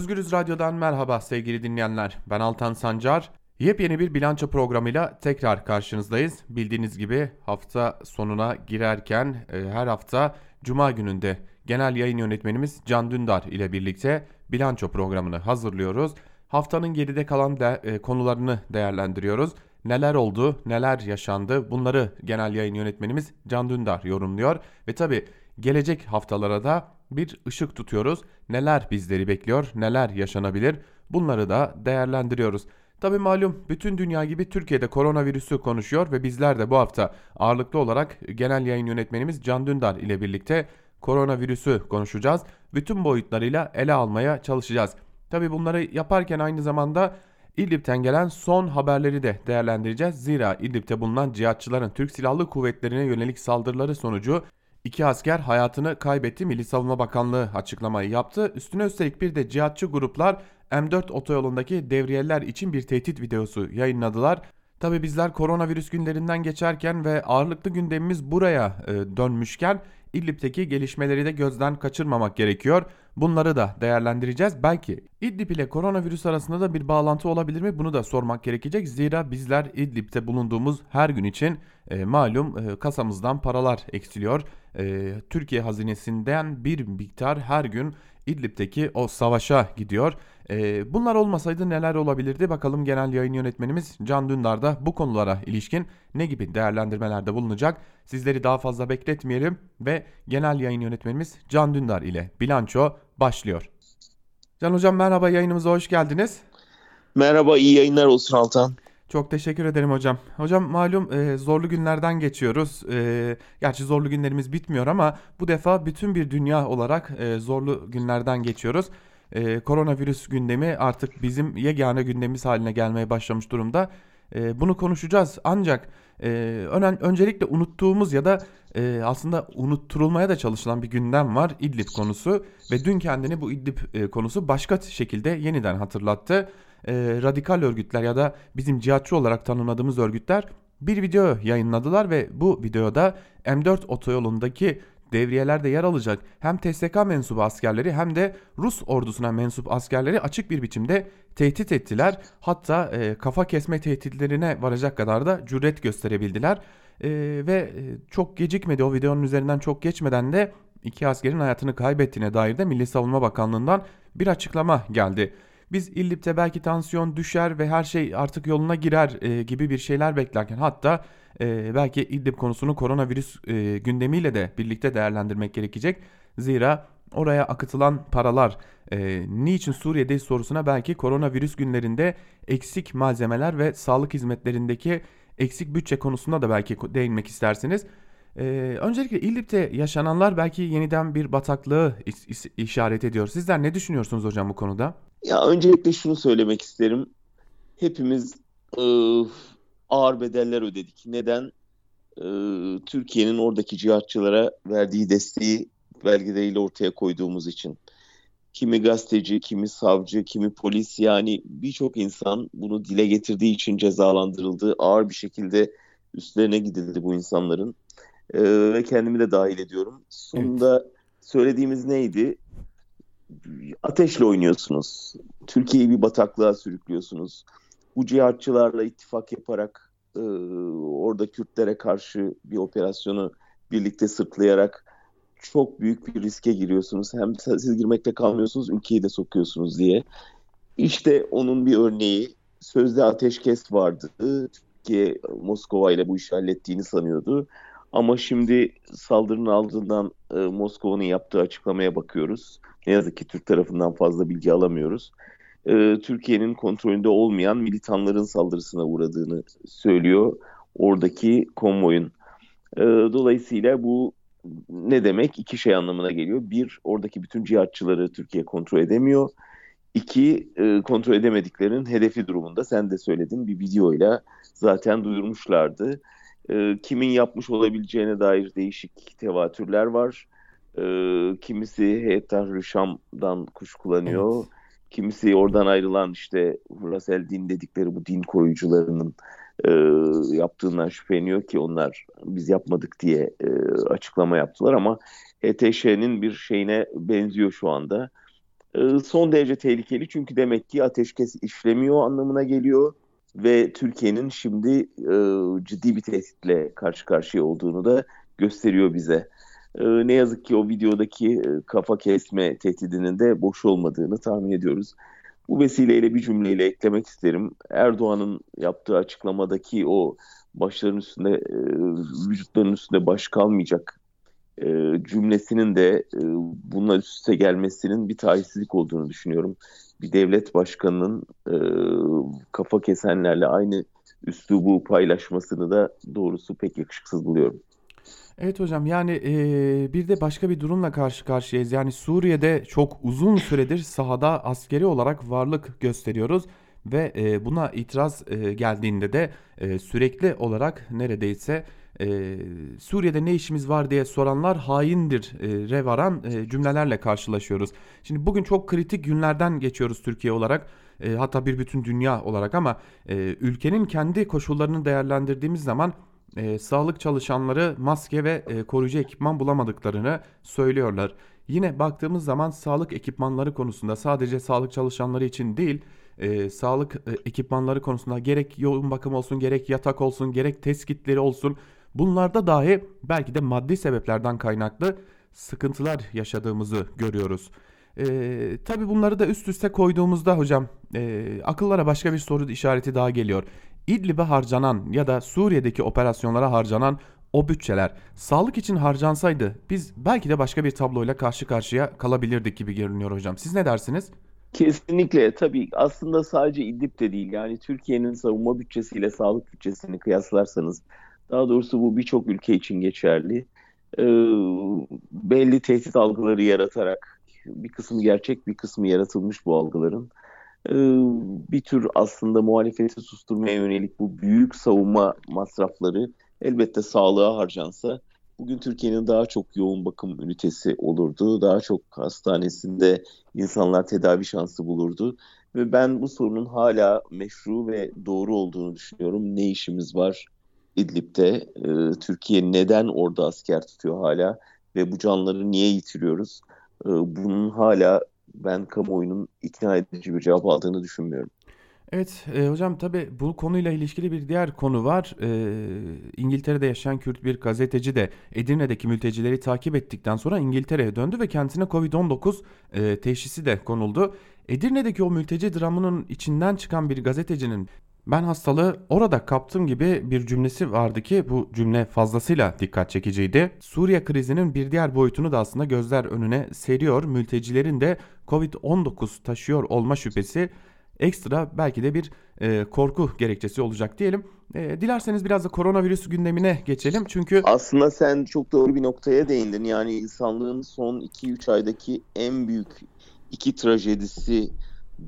Özgürüz Radyo'dan merhaba sevgili dinleyenler. Ben Altan Sancar. Yepyeni bir bilanço programıyla tekrar karşınızdayız. Bildiğiniz gibi hafta sonuna girerken e, her hafta Cuma gününde genel yayın yönetmenimiz Can Dündar ile birlikte bilanço programını hazırlıyoruz. Haftanın geride kalan de, e, konularını değerlendiriyoruz. Neler oldu, neler yaşandı bunları genel yayın yönetmenimiz Can Dündar yorumluyor. Ve tabi gelecek haftalara da bir ışık tutuyoruz. Neler bizleri bekliyor, neler yaşanabilir bunları da değerlendiriyoruz. Tabi malum bütün dünya gibi Türkiye'de koronavirüsü konuşuyor ve bizler de bu hafta ağırlıklı olarak genel yayın yönetmenimiz Can Dündar ile birlikte koronavirüsü konuşacağız. Bütün boyutlarıyla ele almaya çalışacağız. Tabi bunları yaparken aynı zamanda İdlib'ten gelen son haberleri de değerlendireceğiz. Zira İdlib'te bulunan cihatçıların Türk Silahlı Kuvvetleri'ne yönelik saldırıları sonucu iki asker hayatını kaybetti. Milli Savunma Bakanlığı açıklamayı yaptı. Üstüne üstelik bir de cihatçı gruplar M4 otoyolundaki devriyeler için bir tehdit videosu yayınladılar. Tabi bizler koronavirüs günlerinden geçerken ve ağırlıklı gündemimiz buraya e, dönmüşken İdlib'teki gelişmeleri de gözden kaçırmamak gerekiyor. Bunları da değerlendireceğiz. Belki İdlib ile koronavirüs arasında da bir bağlantı olabilir mi? Bunu da sormak gerekecek. Zira bizler İdlib'te bulunduğumuz her gün için e, malum e, kasamızdan paralar eksiliyor. E, Türkiye hazinesinden bir miktar her gün İdlib'teki o savaşa gidiyor. Ee, bunlar olmasaydı neler olabilirdi? Bakalım genel yayın yönetmenimiz Can Dündar da bu konulara ilişkin ne gibi değerlendirmelerde bulunacak? Sizleri daha fazla bekletmeyelim ve genel yayın yönetmenimiz Can Dündar ile bilanço başlıyor. Can Hocam merhaba yayınımıza hoş geldiniz. Merhaba iyi yayınlar olsun Altan. Çok teşekkür ederim hocam. Hocam malum e, zorlu günlerden geçiyoruz. E, gerçi zorlu günlerimiz bitmiyor ama bu defa bütün bir dünya olarak e, zorlu günlerden geçiyoruz. E, koronavirüs gündemi artık bizim yegane gündemimiz haline gelmeye başlamış durumda. E, bunu konuşacağız ancak e, önen, öncelikle unuttuğumuz ya da e, aslında unutturulmaya da çalışılan bir gündem var İdlib konusu ve dün kendini bu İdlib e, konusu başka şekilde yeniden hatırlattı e, radikal örgütler ya da bizim cihatçı olarak tanımladığımız örgütler bir video yayınladılar ve bu videoda M4 otoyolundaki devriyelerde yer alacak hem TSK mensubu askerleri hem de Rus ordusuna mensup askerleri açık bir biçimde tehdit ettiler. Hatta e, kafa kesme tehditlerine varacak kadar da cüret gösterebildiler. E, ve e, çok gecikmedi o videonun üzerinden çok geçmeden de iki askerin hayatını kaybettiğine dair de Milli Savunma Bakanlığı'ndan bir açıklama geldi. Biz İllip'te belki tansiyon düşer ve her şey artık yoluna girer e, gibi bir şeyler beklerken hatta e, belki İllip konusunu koronavirüs e, gündemiyle de birlikte değerlendirmek gerekecek. Zira oraya akıtılan paralar e, niçin Suriye'de sorusuna belki koronavirüs günlerinde eksik malzemeler ve sağlık hizmetlerindeki eksik bütçe konusunda da belki değinmek istersiniz. Ee, öncelikle İdlib'de yaşananlar belki yeniden bir bataklığı işaret ediyor. Sizler ne düşünüyorsunuz hocam bu konuda? Ya öncelikle şunu söylemek isterim. Hepimiz e, ağır bedeller ödedik. Neden? E, Türkiye'nin oradaki cihatçılara verdiği desteği belgeleriyle ortaya koyduğumuz için. Kimi gazeteci, kimi savcı, kimi polis yani birçok insan bunu dile getirdiği için cezalandırıldı. Ağır bir şekilde üstlerine gidildi bu insanların. E, ve kendimi de dahil ediyorum. Sonunda evet. söylediğimiz neydi? Ateşle oynuyorsunuz. Türkiye'yi bir bataklığa sürüklüyorsunuz. Bu cihatçılarla ittifak yaparak e, orada Kürtlere karşı bir operasyonu birlikte sırtlayarak çok büyük bir riske giriyorsunuz. Hem siz girmekte kalmıyorsunuz, ülkeyi de sokuyorsunuz diye. İşte onun bir örneği. Sözde ateşkes vardı. Türkiye Moskova ile bu işi hallettiğini sanıyordu. Ama şimdi saldırının ardından e, Moskova'nın yaptığı açıklamaya bakıyoruz. Ne yazık ki Türk tarafından fazla bilgi alamıyoruz. E, Türkiye'nin kontrolünde olmayan militanların saldırısına uğradığını söylüyor oradaki konvoyun. E, dolayısıyla bu ne demek? İki şey anlamına geliyor. Bir, oradaki bütün cihatçıları Türkiye kontrol edemiyor. İki, e, kontrol edemediklerinin hedefi durumunda sen de söyledin bir videoyla zaten duyurmuşlardı. E, kimin yapmış olabileceğine dair değişik tevatürler var. E, kimisi Heyet Tahrir Şam'dan kuşkulanıyor. Evet. Kimisi oradan ayrılan işte Rasel din dedikleri bu din koruyucularının e, yaptığından şüpheleniyor ki onlar biz yapmadık diye e, açıklama yaptılar ama HTŞ'nin bir şeyine benziyor şu anda. e, son derece tehlikeli çünkü demek ki ateşkes işlemiyor anlamına geliyor ve Türkiye'nin şimdi e, ciddi bir tehditle karşı karşıya olduğunu da gösteriyor bize. E, ne yazık ki o videodaki e, kafa kesme tehdidinin de boş olmadığını tahmin ediyoruz. Bu vesileyle bir cümleyle eklemek isterim. Erdoğan'ın yaptığı açıklamadaki o başların üstünde, e, vücutların üstünde baş kalmayacak e, cümlesinin de e, bununla üst üste gelmesinin bir talihsizlik olduğunu düşünüyorum. Bir devlet başkanının e, kafa kesenlerle aynı üslubu paylaşmasını da doğrusu pek yakışıksız buluyorum. Evet hocam yani eee, bir de başka bir durumla karşı karşıyayız. Yani Suriye'de çok uzun süredir sahada askeri olarak varlık gösteriyoruz ve eee, buna itiraz eee, geldiğinde de eee, sürekli olarak neredeyse eee, Suriye'de ne işimiz var diye soranlar haindir eee, re varan eee, cümlelerle karşılaşıyoruz. Şimdi bugün çok kritik günlerden geçiyoruz Türkiye olarak. Eee, hatta bir bütün dünya olarak ama eee, ülkenin kendi koşullarını değerlendirdiğimiz zaman e, sağlık çalışanları maske ve e, koruyucu ekipman bulamadıklarını söylüyorlar. Yine baktığımız zaman sağlık ekipmanları konusunda sadece sağlık çalışanları için değil, e, sağlık e, ekipmanları konusunda gerek yoğun bakım olsun, gerek yatak olsun, gerek test kitleri olsun, bunlarda dahi belki de maddi sebeplerden kaynaklı sıkıntılar yaşadığımızı görüyoruz. E, tabii bunları da üst üste koyduğumuzda hocam e, akıllara başka bir soru işareti daha geliyor. İdlib'e harcanan ya da Suriye'deki operasyonlara harcanan o bütçeler sağlık için harcansaydı biz belki de başka bir tabloyla karşı karşıya kalabilirdik gibi görünüyor hocam. Siz ne dersiniz? Kesinlikle tabii aslında sadece İdlib de değil yani Türkiye'nin savunma bütçesiyle sağlık bütçesini kıyaslarsanız daha doğrusu bu birçok ülke için geçerli. Ee, belli tehdit algıları yaratarak bir kısmı gerçek bir kısmı yaratılmış bu algıların bir tür aslında muhalefeti susturmaya yönelik bu büyük savunma masrafları elbette sağlığa harcansa bugün Türkiye'nin daha çok yoğun bakım ünitesi olurdu. Daha çok hastanesinde insanlar tedavi şansı bulurdu. Ve ben bu sorunun hala meşru ve doğru olduğunu düşünüyorum. Ne işimiz var İdlib'de? Ee, Türkiye neden orada asker tutuyor hala? Ve bu canları niye yitiriyoruz? Ee, bunun hala ben kamuoyunun ikna edici bir cevap aldığını düşünmüyorum. Evet e, hocam tabii bu konuyla ilişkili bir diğer konu var. E, İngiltere'de yaşayan Kürt bir gazeteci de Edirne'deki mültecileri takip ettikten sonra İngiltere'ye döndü ve kendisine Covid-19 e, teşhisi de konuldu. Edirne'deki o mülteci dramının içinden çıkan bir gazetecinin ben hastalığı orada kaptım gibi bir cümlesi vardı ki bu cümle fazlasıyla dikkat çekiciydi. Suriye krizinin bir diğer boyutunu da aslında gözler önüne seriyor. Mültecilerin de Covid-19 taşıyor olma şüphesi ekstra belki de bir e, korku gerekçesi olacak diyelim. E, dilerseniz biraz da koronavirüs gündemine geçelim. Çünkü aslında sen çok doğru bir noktaya değindin. Yani insanlığın son 2-3 aydaki en büyük iki trajedisi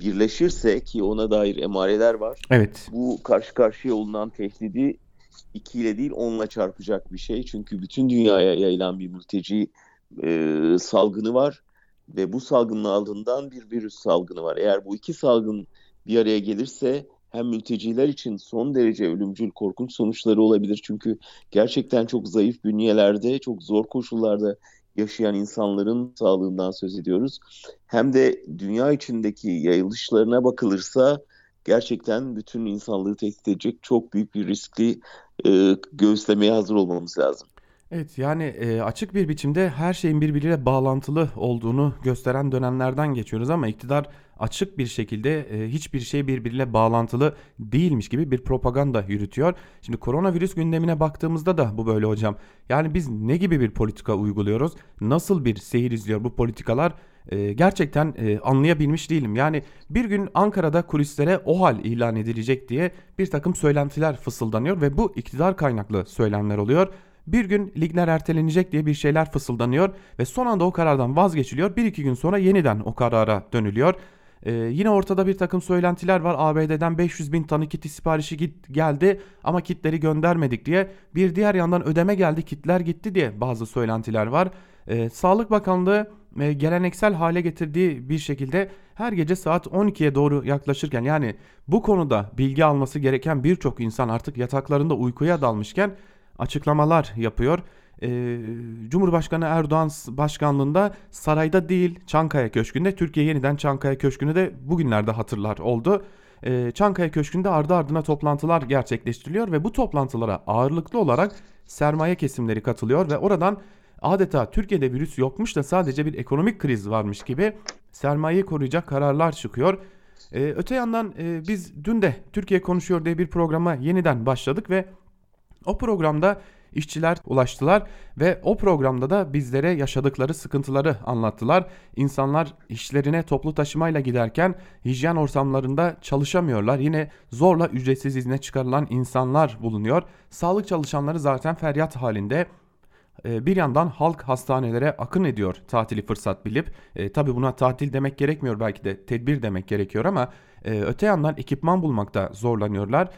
birleşirse ki ona dair emareler var. Evet. Bu karşı karşıya olunan tehdidi ikiyle değil onla çarpacak bir şey. Çünkü bütün dünyaya yayılan bir mülteci e, salgını var ve bu salgının ardından bir virüs salgını var. Eğer bu iki salgın bir araya gelirse hem mülteciler için son derece ölümcül korkunç sonuçları olabilir. Çünkü gerçekten çok zayıf bünyelerde, çok zor koşullarda yaşayan insanların sağlığından söz ediyoruz. Hem de dünya içindeki yayılışlarına bakılırsa gerçekten bütün insanlığı tehdit edecek çok büyük bir riskli e, göğüslemeye hazır olmamız lazım. Evet yani e, açık bir biçimde her şeyin birbiriyle bağlantılı olduğunu gösteren dönemlerden geçiyoruz ama iktidar açık bir şekilde e, hiçbir şey birbiriyle bağlantılı değilmiş gibi bir propaganda yürütüyor. Şimdi koronavirüs gündemine baktığımızda da bu böyle hocam. Yani biz ne gibi bir politika uyguluyoruz? Nasıl bir seyir izliyor bu politikalar? E, gerçekten e, anlayabilmiş değilim. Yani bir gün Ankara'da kulislere OHAL ilan edilecek diye bir takım söylentiler fısıldanıyor ve bu iktidar kaynaklı söylemler oluyor. Bir gün ligler ertelenecek diye bir şeyler fısıldanıyor ve son anda o karardan vazgeçiliyor. Bir iki gün sonra yeniden o karara dönülüyor. Ee, yine ortada bir takım söylentiler var. ABD'den 500 bin tane kit siparişi git, geldi ama kitleri göndermedik diye. Bir diğer yandan ödeme geldi kitler gitti diye bazı söylentiler var. Ee, Sağlık Bakanlığı e, geleneksel hale getirdiği bir şekilde her gece saat 12'ye doğru yaklaşırken yani bu konuda bilgi alması gereken birçok insan artık yataklarında uykuya dalmışken açıklamalar yapıyor. e, Cumhurbaşkanı Erdoğan başkanlığında sarayda değil Çankaya Köşkü'nde Türkiye yeniden Çankaya Köşkü'nü de bugünlerde hatırlar oldu. E, Çankaya Köşkü'nde ardı ardına toplantılar gerçekleştiriliyor ve bu toplantılara ağırlıklı olarak sermaye kesimleri katılıyor ve oradan adeta Türkiye'de virüs yokmuş da sadece bir ekonomik kriz varmış gibi sermayeyi koruyacak kararlar çıkıyor. Ee, öte yandan e, biz dün de Türkiye Konuşuyor diye bir programa yeniden başladık ve o programda işçiler ulaştılar ve o programda da bizlere yaşadıkları sıkıntıları anlattılar. İnsanlar işlerine toplu taşımayla giderken hijyen ortamlarında çalışamıyorlar. Yine zorla ücretsiz izne çıkarılan insanlar bulunuyor. Sağlık çalışanları zaten feryat halinde. Ee, bir yandan halk hastanelere akın ediyor tatili fırsat bilip. E, Tabi buna tatil demek gerekmiyor belki de tedbir demek gerekiyor ama e, öte yandan ekipman bulmakta zorlanıyorlar.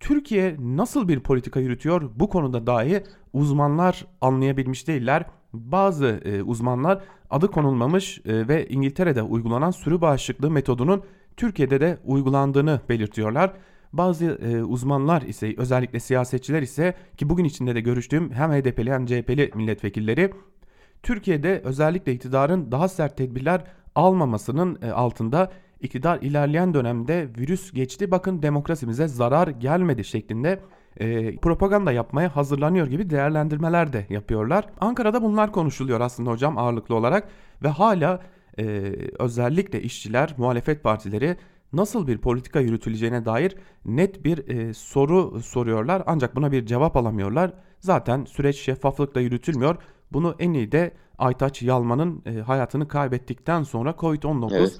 Türkiye nasıl bir politika yürütüyor bu konuda dahi uzmanlar anlayabilmiş değiller. Bazı e, uzmanlar adı konulmamış e, ve İngiltere'de uygulanan sürü bağışıklığı metodunun Türkiye'de de uygulandığını belirtiyorlar. Bazı e, uzmanlar ise özellikle siyasetçiler ise ki bugün içinde de görüştüğüm hem HDP'li hem CHP'li milletvekilleri Türkiye'de özellikle iktidarın daha sert tedbirler almamasının e, altında iktidar ilerleyen dönemde virüs geçti bakın demokrasimize zarar gelmedi şeklinde e, propaganda yapmaya hazırlanıyor gibi değerlendirmeler de yapıyorlar. Ankara'da bunlar konuşuluyor aslında hocam ağırlıklı olarak ve hala e, özellikle işçiler, muhalefet partileri nasıl bir politika yürütüleceğine dair net bir e, soru soruyorlar ancak buna bir cevap alamıyorlar. Zaten süreç şeffaflıkla yürütülmüyor. Bunu en iyi de Aytaç Yalman'ın e, hayatını kaybettikten sonra Covid-19 evet.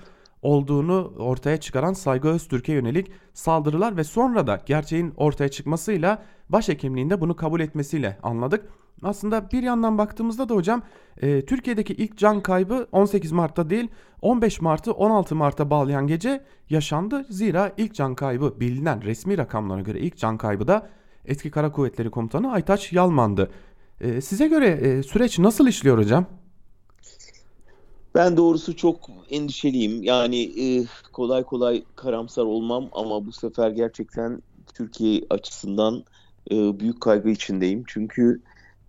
Olduğunu ortaya çıkaran Saygı Öztürk'e yönelik saldırılar ve sonra da gerçeğin ortaya çıkmasıyla başhekimliğinde bunu kabul etmesiyle anladık. Aslında bir yandan baktığımızda da hocam e, Türkiye'deki ilk can kaybı 18 Mart'ta değil 15 Mart'ı 16 Mart'a bağlayan gece yaşandı. Zira ilk can kaybı bilinen resmi rakamlara göre ilk can kaybı da Eski Kara Kuvvetleri Komutanı Aytaç Yalman'dı. E, size göre e, süreç nasıl işliyor hocam? Ben doğrusu çok endişeliyim. Yani e, kolay kolay karamsar olmam ama bu sefer gerçekten Türkiye açısından e, büyük kaygı içindeyim. Çünkü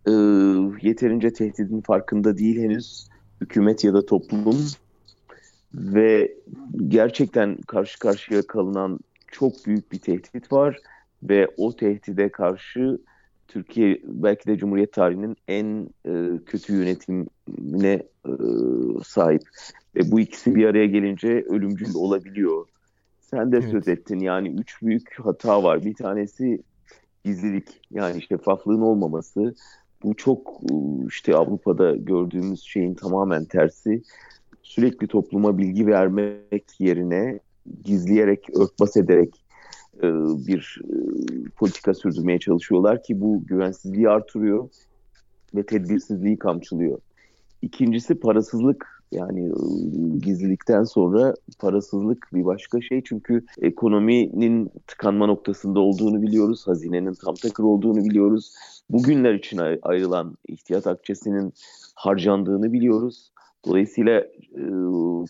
e, yeterince tehdidin farkında değil henüz hükümet ya da toplum ve gerçekten karşı karşıya kalınan çok büyük bir tehdit var ve o tehdide karşı Türkiye belki de Cumhuriyet tarihinin en e, kötü yönetimine e, sahip ve bu ikisi bir araya gelince ölümcül olabiliyor. Sen de evet. söz ettin yani üç büyük hata var. Bir tanesi gizlilik yani şeffaflığın olmaması. Bu çok işte Avrupa'da gördüğümüz şeyin tamamen tersi. Sürekli topluma bilgi vermek yerine gizleyerek, örtbas ederek e, bir e, politika sürdürmeye çalışıyorlar ki bu güvensizliği artırıyor ve tedbirsizliği kamçılıyor. İkincisi parasızlık yani e, gizlilikten sonra parasızlık bir başka şey çünkü ekonominin tıkanma noktasında olduğunu biliyoruz. Hazinenin tam takır olduğunu biliyoruz. Bugünler için ayrılan ihtiyat akçesinin harcandığını biliyoruz. Dolayısıyla e,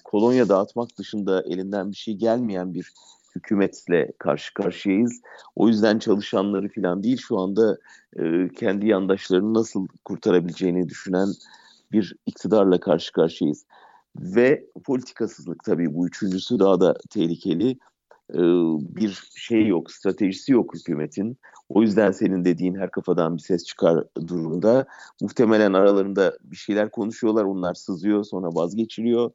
kolonya dağıtmak dışında elinden bir şey gelmeyen bir hükümetle karşı karşıyayız. O yüzden çalışanları falan değil şu anda e, kendi yandaşlarını nasıl kurtarabileceğini düşünen bir iktidarla karşı karşıyayız. Ve politikasızlık tabii bu üçüncüsü daha da tehlikeli. E, bir şey yok, stratejisi yok hükümetin. O yüzden senin dediğin her kafadan bir ses çıkar durumda. Muhtemelen aralarında bir şeyler konuşuyorlar, onlar sızıyor sonra vazgeçiliyor.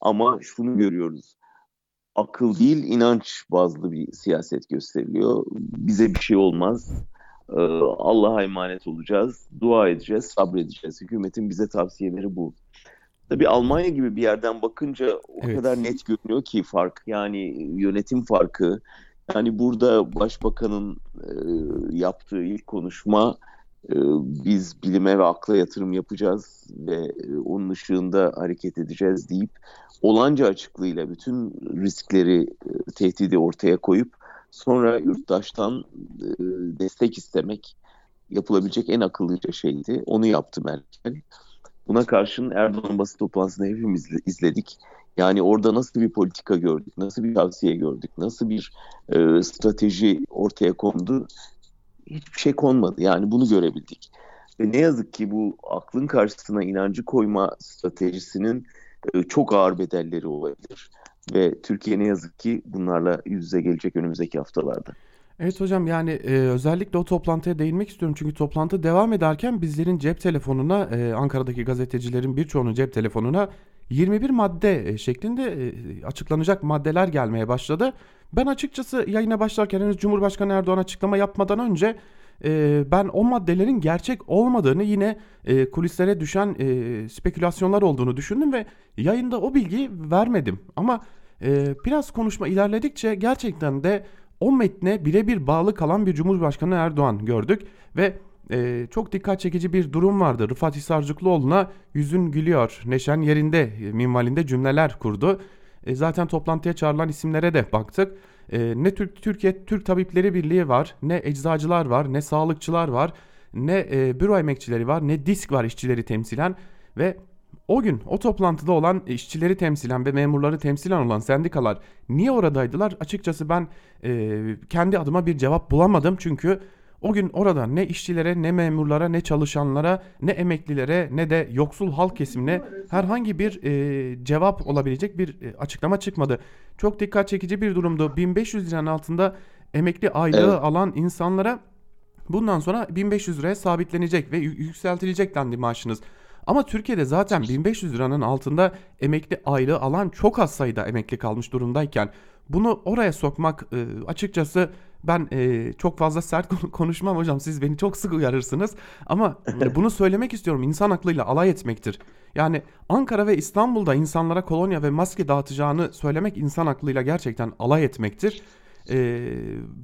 Ama şunu görüyoruz akıl değil inanç bazlı bir siyaset gösteriliyor. Bize bir şey olmaz. Ee, Allah'a emanet olacağız. Dua edeceğiz, sabredeceğiz. Hükümetin bize tavsiyeleri bu. Tabii Almanya gibi bir yerden bakınca o evet. kadar net görünüyor ki fark. Yani yönetim farkı. Yani burada başbakanın e, yaptığı ilk konuşma biz bilime ve akla yatırım yapacağız ve e, onun ışığında hareket edeceğiz deyip olanca açıklığıyla bütün riskleri, e, tehdidi ortaya koyup sonra yurttaştan e, destek istemek yapılabilecek en akıllıca şeydi. Onu yaptı Merkel. Buna karşın Erdoğan basın toplantısını hepimiz izledik. Yani orada nasıl bir politika gördük, nasıl bir tavsiye gördük, nasıl bir e, strateji ortaya kondu hiçbir şey konmadı. Yani bunu görebildik. Ve ne yazık ki bu aklın karşısına inancı koyma stratejisinin e, çok ağır bedelleri olabilir. Ve Türkiye ne yazık ki bunlarla yüz yüze gelecek önümüzdeki haftalarda. Evet hocam yani e, özellikle o toplantıya değinmek istiyorum. Çünkü toplantı devam ederken bizlerin cep telefonuna e, Ankara'daki gazetecilerin birçoğunun cep telefonuna 21 madde e, şeklinde e, açıklanacak maddeler gelmeye başladı. Ben açıkçası yayına başlarken henüz Cumhurbaşkanı Erdoğan açıklama yapmadan önce e, ben o maddelerin gerçek olmadığını yine e, kulislere düşen e, spekülasyonlar olduğunu düşündüm ve yayında o bilgiyi vermedim. Ama e, biraz konuşma ilerledikçe gerçekten de o metne birebir bağlı kalan bir Cumhurbaşkanı Erdoğan gördük ve e, çok dikkat çekici bir durum vardı. Rıfat Hisarcıklıoğlu'na yüzün gülüyor, neşen yerinde minvalinde cümleler kurdu. E, zaten toplantıya çağrılan isimlere de baktık. E, ne Türk Türkiye Türk Tabipleri Birliği var, ne eczacılar var, ne sağlıkçılar var, ne e, büro emekçileri var, ne disk var işçileri temsilen ve o gün o toplantıda olan işçileri temsilen ve memurları temsilen olan sendikalar niye oradaydılar? Açıkçası ben e, kendi adıma bir cevap bulamadım çünkü o gün orada ne işçilere, ne memurlara, ne çalışanlara, ne emeklilere, ne de yoksul halk kesimine herhangi bir e, cevap olabilecek bir e, açıklama çıkmadı. Çok dikkat çekici bir durumdu. 1500 liranın altında emekli aylığı Evet. alan insanlara bundan sonra 1500 liraya sabitlenecek ve yü- yükseltilecek dendi maaşınız. Ama Türkiye'de zaten 1500 liranın altında emekli aylığı alan çok az sayıda emekli kalmış durumdayken bunu oraya sokmak e, açıkçası ben e, çok fazla sert konu- konuşmam hocam siz beni çok sık uyarırsınız ama e, bunu söylemek istiyorum insan aklıyla alay etmektir. Yani Ankara ve İstanbul'da insanlara kolonya ve maske dağıtacağını söylemek insan aklıyla gerçekten alay etmektir. E,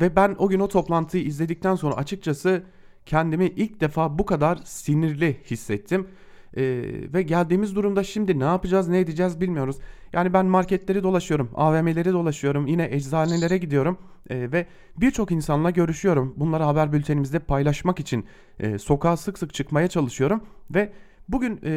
ve ben o gün o toplantıyı izledikten sonra açıkçası kendimi ilk defa bu kadar sinirli hissettim. Ee, ve geldiğimiz durumda şimdi ne yapacağız ne edeceğiz bilmiyoruz. Yani ben marketleri dolaşıyorum, AVM'leri dolaşıyorum, yine eczanelere gidiyorum Ee, ve birçok insanla görüşüyorum. Bunları haber bültenimizde paylaşmak için e, sokağa sık sık çıkmaya çalışıyorum ve bugün e,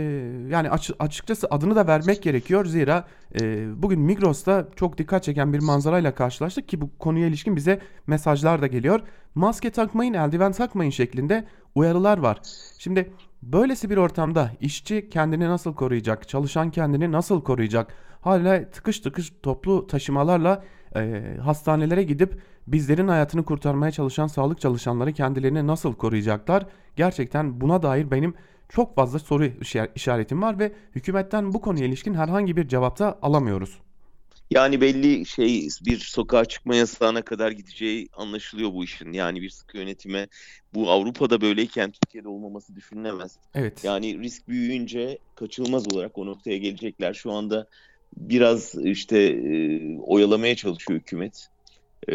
yani açı- açıkçası adını da vermek gerekiyor zira e, bugün Migros'ta çok dikkat çeken bir manzarayla karşılaştık ki bu konuya ilişkin bize mesajlar da geliyor. Maske takmayın, eldiven takmayın şeklinde uyarılar var. Şimdi böylesi bir ortamda işçi kendini nasıl koruyacak, çalışan kendini nasıl koruyacak? Hala tıkış tıkış toplu taşımalarla e, hastanelere gidip bizlerin hayatını kurtarmaya çalışan sağlık çalışanları kendilerini nasıl koruyacaklar? Gerçekten buna dair benim çok fazla soru işa- işaretim var ve hükümetten bu konuya ilişkin herhangi bir cevapta alamıyoruz. Yani belli şey bir sokağa çıkma yasağına kadar gideceği anlaşılıyor bu işin. Yani bir sıkı yönetime bu Avrupa'da böyleyken Türkiye'de olmaması düşünülemez. Evet. Yani risk büyüyünce kaçınılmaz olarak o noktaya gelecekler. Şu anda biraz işte e, oyalamaya çalışıyor hükümet. E,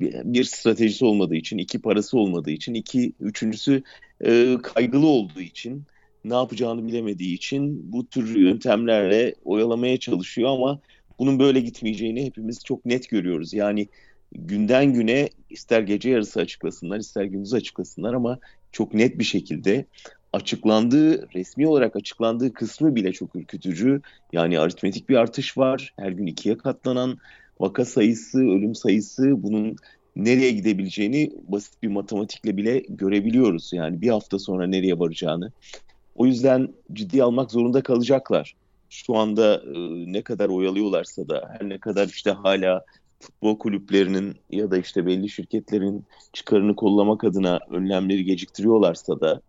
bir bir stratejisi olmadığı için, iki parası olmadığı için, iki üçüncüsü e, kaygılı olduğu için, ne yapacağını bilemediği için bu tür yöntemlerle oyalamaya çalışıyor ama bunun böyle gitmeyeceğini hepimiz çok net görüyoruz. Yani günden güne ister gece yarısı açıklasınlar, ister gündüz açıklasınlar ama çok net bir şekilde açıklandığı, resmi olarak açıklandığı kısmı bile çok ürkütücü. Yani aritmetik bir artış var. Her gün ikiye katlanan vaka sayısı, ölüm sayısı bunun nereye gidebileceğini basit bir matematikle bile görebiliyoruz. Yani bir hafta sonra nereye varacağını. O yüzden ciddi almak zorunda kalacaklar. Şu anda e, ne kadar oyalıyorlarsa da her ne kadar işte hala futbol kulüplerinin ya da işte belli şirketlerin çıkarını kollamak adına önlemleri geciktiriyorlarsa da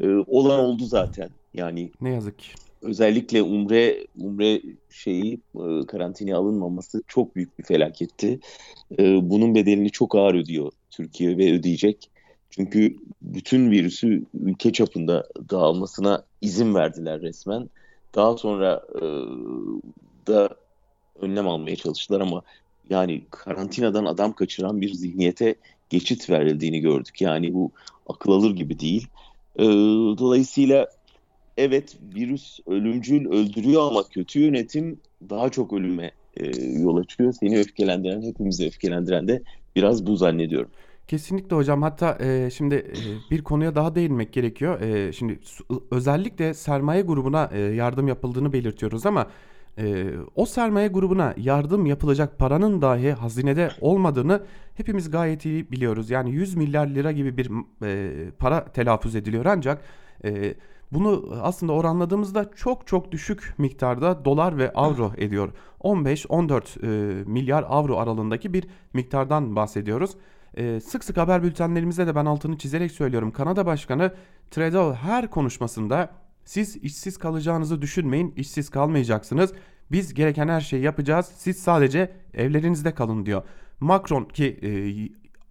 e, olan oldu zaten. Yani Ne yazık ki. özellikle Umre Umre şeyi e, karantinaya alınmaması çok büyük bir felaketti. E, bunun bedelini çok ağır ödüyor Türkiye ve ödeyecek. Çünkü bütün virüsü ülke çapında dağılmasına izin verdiler resmen. Daha sonra e, da önlem almaya çalıştılar ama yani karantinadan adam kaçıran bir zihniyete geçit verildiğini gördük. Yani bu akıl alır gibi değil. E, dolayısıyla evet virüs ölümcül öldürüyor ama kötü yönetim daha çok ölüme e, yol açıyor. Seni öfkelendiren, hepimizi öfkelendiren de biraz bu zannediyorum. Kesinlikle hocam. Hatta e, şimdi e, bir konuya daha değinmek gerekiyor. E, şimdi özellikle sermaye grubuna e, yardım yapıldığını belirtiyoruz ama e, o sermaye grubuna yardım yapılacak paranın dahi hazinede olmadığını hepimiz gayet iyi biliyoruz. Yani 100 milyar lira gibi bir e, para telaffuz ediliyor ancak e, bunu aslında oranladığımızda çok çok düşük miktarda dolar ve avro ediyor. 15-14 e, milyar avro aralığındaki bir miktardan bahsediyoruz. E, sık sık haber bültenlerimizde de ben altını çizerek söylüyorum. Kanada Başkanı Trudeau her konuşmasında siz işsiz kalacağınızı düşünmeyin, işsiz kalmayacaksınız. Biz gereken her şeyi yapacağız. Siz sadece evlerinizde kalın diyor. Macron ki e,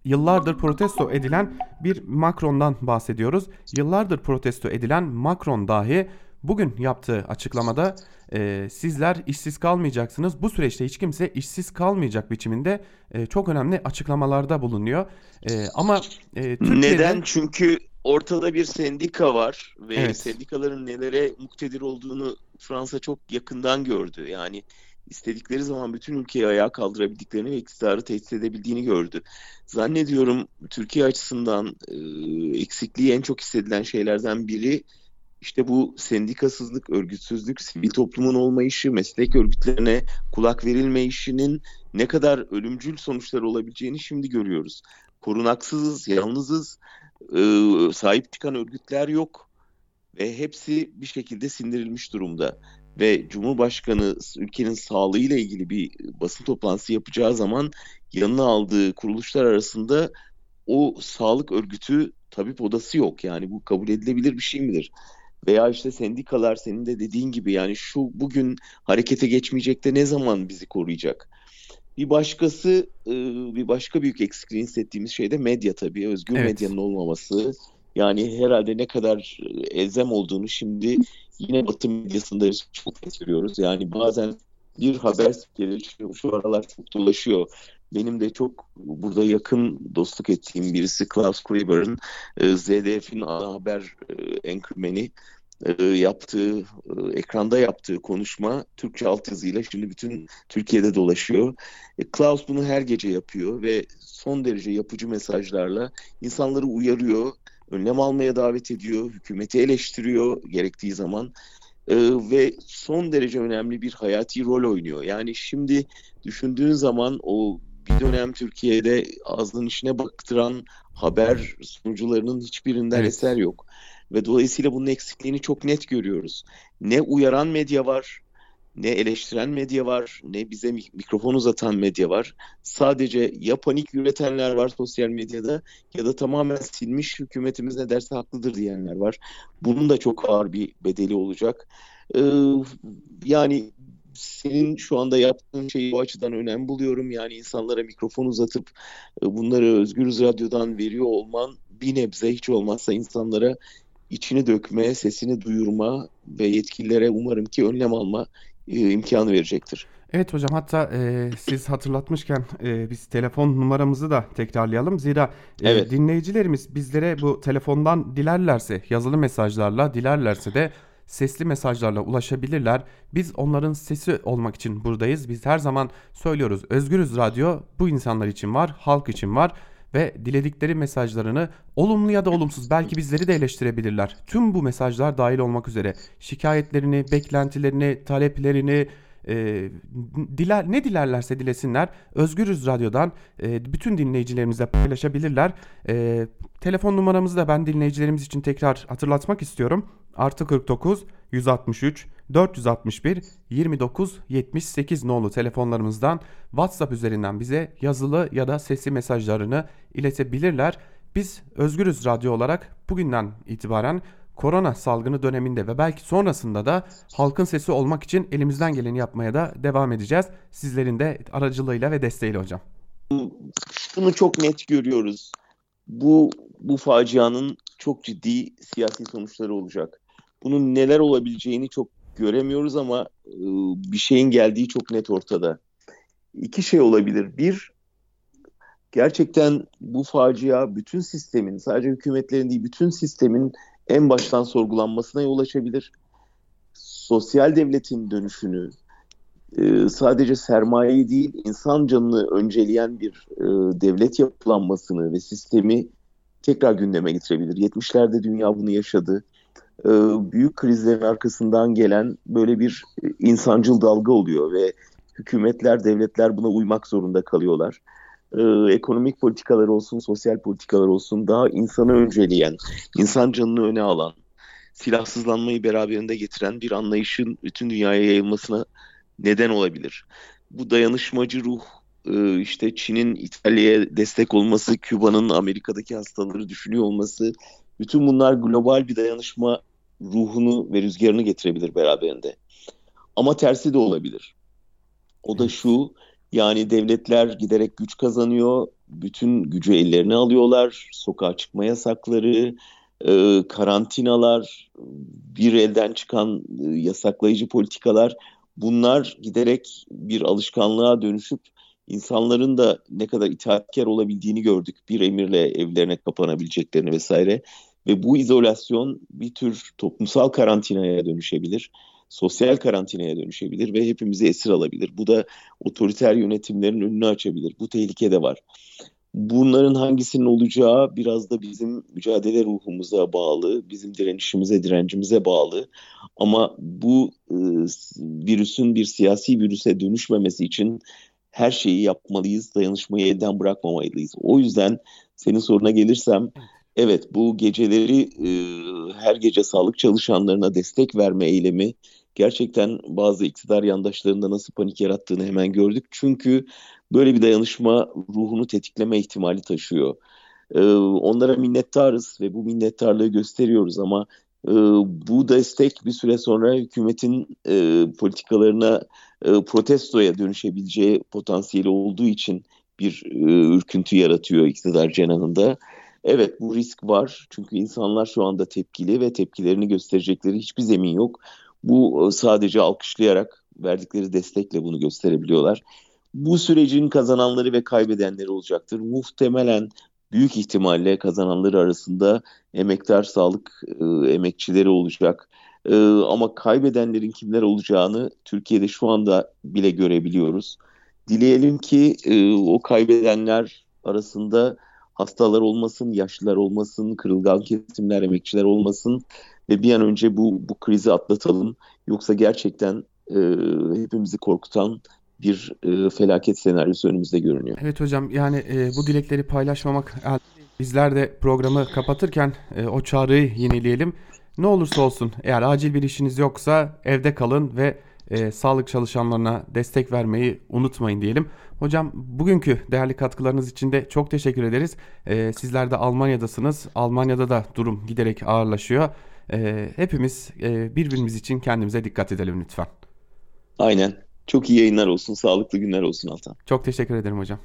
yıllardır protesto edilen bir Macron'dan bahsediyoruz. Yıllardır protesto edilen Macron dahi bugün yaptığı açıklamada e, sizler işsiz kalmayacaksınız. Bu süreçte hiç kimse işsiz kalmayacak biçiminde e, çok önemli açıklamalarda bulunuyor. E, ama e, Türkiye'de... Neden? Çünkü ortada bir sendika var ve Evet. sendikaların nelere muktedir olduğunu Fransa çok yakından gördü. Yani istedikleri zaman bütün ülkeyi ayağa kaldırabildiklerini ve iktidarı tehdit edebildiğini gördü. Zannediyorum Türkiye açısından e, eksikliği en çok hissedilen şeylerden biri işte bu sendikasızlık, örgütsüzlük, sivil toplumun olmayışı, meslek örgütlerine kulak verilmeyişinin ne kadar ölümcül sonuçları olabileceğini şimdi görüyoruz. Korunaksızız, yalnızız, e, sahip çıkan örgütler yok ve hepsi bir şekilde sindirilmiş durumda. Ve Cumhurbaşkanı ülkenin sağlığıyla ilgili bir basın toplantısı yapacağı zaman yanına aldığı kuruluşlar arasında o sağlık örgütü tabip odası yok. Yani bu kabul edilebilir bir şey midir? Veya işte sendikalar senin de dediğin gibi yani şu bugün harekete geçmeyecek de ne zaman bizi koruyacak? Bir başkası, e, bir başka büyük eksikliğini hissettiğimiz şey de medya tabii. Özgür Evet. medyanın olmaması. Yani herhalde ne kadar e, elzem olduğunu şimdi yine Batı medyasında çok görüyoruz. Yani bazen bir haber spikeri şu, şu aralar çok dolaşıyor. Benim de çok burada yakın dostluk ettiğim birisi Klaus Kleber'ın e, ZDF'in ana haber e, enkırmeni e, yaptığı, e, ekranda yaptığı konuşma Türkçe altyazıyla şimdi bütün Türkiye'de dolaşıyor. Klaus bunu her gece yapıyor ve son derece yapıcı mesajlarla insanları uyarıyor, önlem almaya davet ediyor, hükümeti eleştiriyor gerektiği zaman ve son derece önemli bir hayati rol oynuyor. Yani şimdi düşündüğün zaman o bir dönem Türkiye'de ağzının içine baktıran haber sunucularının hiçbirinden Evet. eser yok. Ve dolayısıyla bunun eksikliğini çok net görüyoruz. Ne uyaran medya var, ne eleştiren medya var, ne bize mik- mikrofon uzatan medya var. Sadece ya panik üretenler var sosyal medyada ya da tamamen silmiş hükümetimiz ne derse haklıdır diyenler var. Bunun da çok ağır bir bedeli olacak. Ee, yani senin şu anda yaptığın şeyi o açıdan önemli buluyorum. Yani insanlara mikrofon uzatıp e, bunları Özgürüz Radyo'dan veriyor olman bir nebze hiç olmazsa insanlara içini dökme, sesini duyurma ve yetkililere umarım ki önlem alma e, imkanı verecektir. Evet hocam hatta e, siz hatırlatmışken e, biz telefon numaramızı da tekrarlayalım. Zira e, Evet. dinleyicilerimiz bizlere bu telefondan dilerlerse yazılı mesajlarla dilerlerse de sesli mesajlarla ulaşabilirler. Biz onların sesi olmak için buradayız. Biz her zaman söylüyoruz Özgürüz Radyo bu insanlar için var, halk için var ve diledikleri mesajlarını olumlu ya da olumsuz belki bizleri de eleştirebilirler. Tüm bu mesajlar dahil olmak üzere şikayetlerini, beklentilerini, taleplerini e, diler ne dilerlerse dilesinler Özgürüz Radyo'dan e, bütün dinleyicilerimizle paylaşabilirler. E, telefon numaramızı da ben dinleyicilerimiz için tekrar hatırlatmak istiyorum. Artı 49 163 461 29 78 nolu telefonlarımızdan WhatsApp üzerinden bize yazılı ya da sesli mesajlarını iletebilirler. Biz Özgürüz Radyo olarak bugünden itibaren korona salgını döneminde ve belki sonrasında da halkın sesi olmak için elimizden geleni yapmaya da devam edeceğiz. Sizlerin de aracılığıyla ve desteğiyle hocam. Şunu çok net görüyoruz. Bu bu facianın çok ciddi siyasi sonuçları olacak. Bunun neler olabileceğini çok göremiyoruz ama e, bir şeyin geldiği çok net ortada. İki şey olabilir. Bir, gerçekten bu facia bütün sistemin, sadece hükümetlerin değil, bütün sistemin en baştan sorgulanmasına yol açabilir. Sosyal devletin dönüşünü, e, sadece sermayeyi değil, insan canını önceleyen bir e, devlet yapılanmasını ve sistemi tekrar gündeme getirebilir. 70'lerde dünya bunu yaşadı. e, büyük krizlerin arkasından gelen böyle bir e, insancıl dalga oluyor ve hükümetler, devletler buna uymak zorunda kalıyorlar. E, ekonomik politikalar olsun, sosyal politikalar olsun daha insanı önceleyen, insan canını öne alan, silahsızlanmayı beraberinde getiren bir anlayışın bütün dünyaya yayılmasına neden olabilir. Bu dayanışmacı ruh, e, işte Çin'in İtalya'ya destek olması, Küba'nın Amerika'daki hastaları düşünüyor olması, bütün bunlar global bir dayanışma ruhunu ve rüzgarını getirebilir beraberinde. Ama tersi de olabilir. O da şu, yani devletler giderek güç kazanıyor, bütün gücü ellerine alıyorlar, sokağa çıkma yasakları, e, karantinalar, bir elden çıkan e, yasaklayıcı politikalar, bunlar giderek bir alışkanlığa dönüşüp insanların da ne kadar itaatkar olabildiğini gördük. Bir emirle evlerine kapanabileceklerini vesaire. Ve bu izolasyon bir tür toplumsal karantinaya dönüşebilir. Sosyal karantinaya dönüşebilir ve hepimizi esir alabilir. Bu da otoriter yönetimlerin önünü açabilir. Bu tehlike de var. Bunların hangisinin olacağı biraz da bizim mücadele ruhumuza bağlı, bizim direnişimize, direncimize bağlı. Ama bu e, virüsün bir siyasi virüse dönüşmemesi için her şeyi yapmalıyız, dayanışmayı elden bırakmamalıyız. O yüzden senin soruna gelirsem, evet bu geceleri e, her gece sağlık çalışanlarına destek verme eylemi gerçekten bazı iktidar yandaşlarında nasıl panik yarattığını hemen gördük. Çünkü böyle bir dayanışma ruhunu tetikleme ihtimali taşıyor. E, onlara minnettarız ve bu minnettarlığı gösteriyoruz ama e, bu destek bir süre sonra hükümetin e, politikalarına e, protestoya dönüşebileceği potansiyeli olduğu için bir e, ürküntü yaratıyor iktidar cenahında. Evet bu risk var çünkü insanlar şu anda tepkili ve tepkilerini gösterecekleri hiçbir zemin yok. Bu e, sadece alkışlayarak verdikleri destekle bunu gösterebiliyorlar. Bu sürecin kazananları ve kaybedenleri olacaktır. Muhtemelen büyük ihtimalle kazananları arasında emektar sağlık e, emekçileri olacak. E, ama kaybedenlerin kimler olacağını Türkiye'de şu anda bile görebiliyoruz. Dileyelim ki e, o kaybedenler arasında hastalar olmasın, yaşlılar olmasın, kırılgan kesimler, emekçiler olmasın ve bir an önce bu bu krizi atlatalım. Yoksa gerçekten e, hepimizi korkutan bir e, felaket senaryosu önümüzde görünüyor. Evet hocam yani e, bu dilekleri paylaşmamak bizler de programı kapatırken e, o çağrıyı yenileyelim. Ne olursa olsun eğer acil bir işiniz yoksa evde kalın ve e, sağlık çalışanlarına destek vermeyi unutmayın diyelim. Hocam bugünkü değerli katkılarınız için de çok teşekkür ederiz. E, sizler de Almanya'dasınız. Almanya'da da durum giderek ağırlaşıyor. E, hepimiz e, birbirimiz için kendimize dikkat edelim lütfen. Aynen. Çok iyi yayınlar olsun, sağlıklı günler olsun Altan. Çok teşekkür ederim hocam.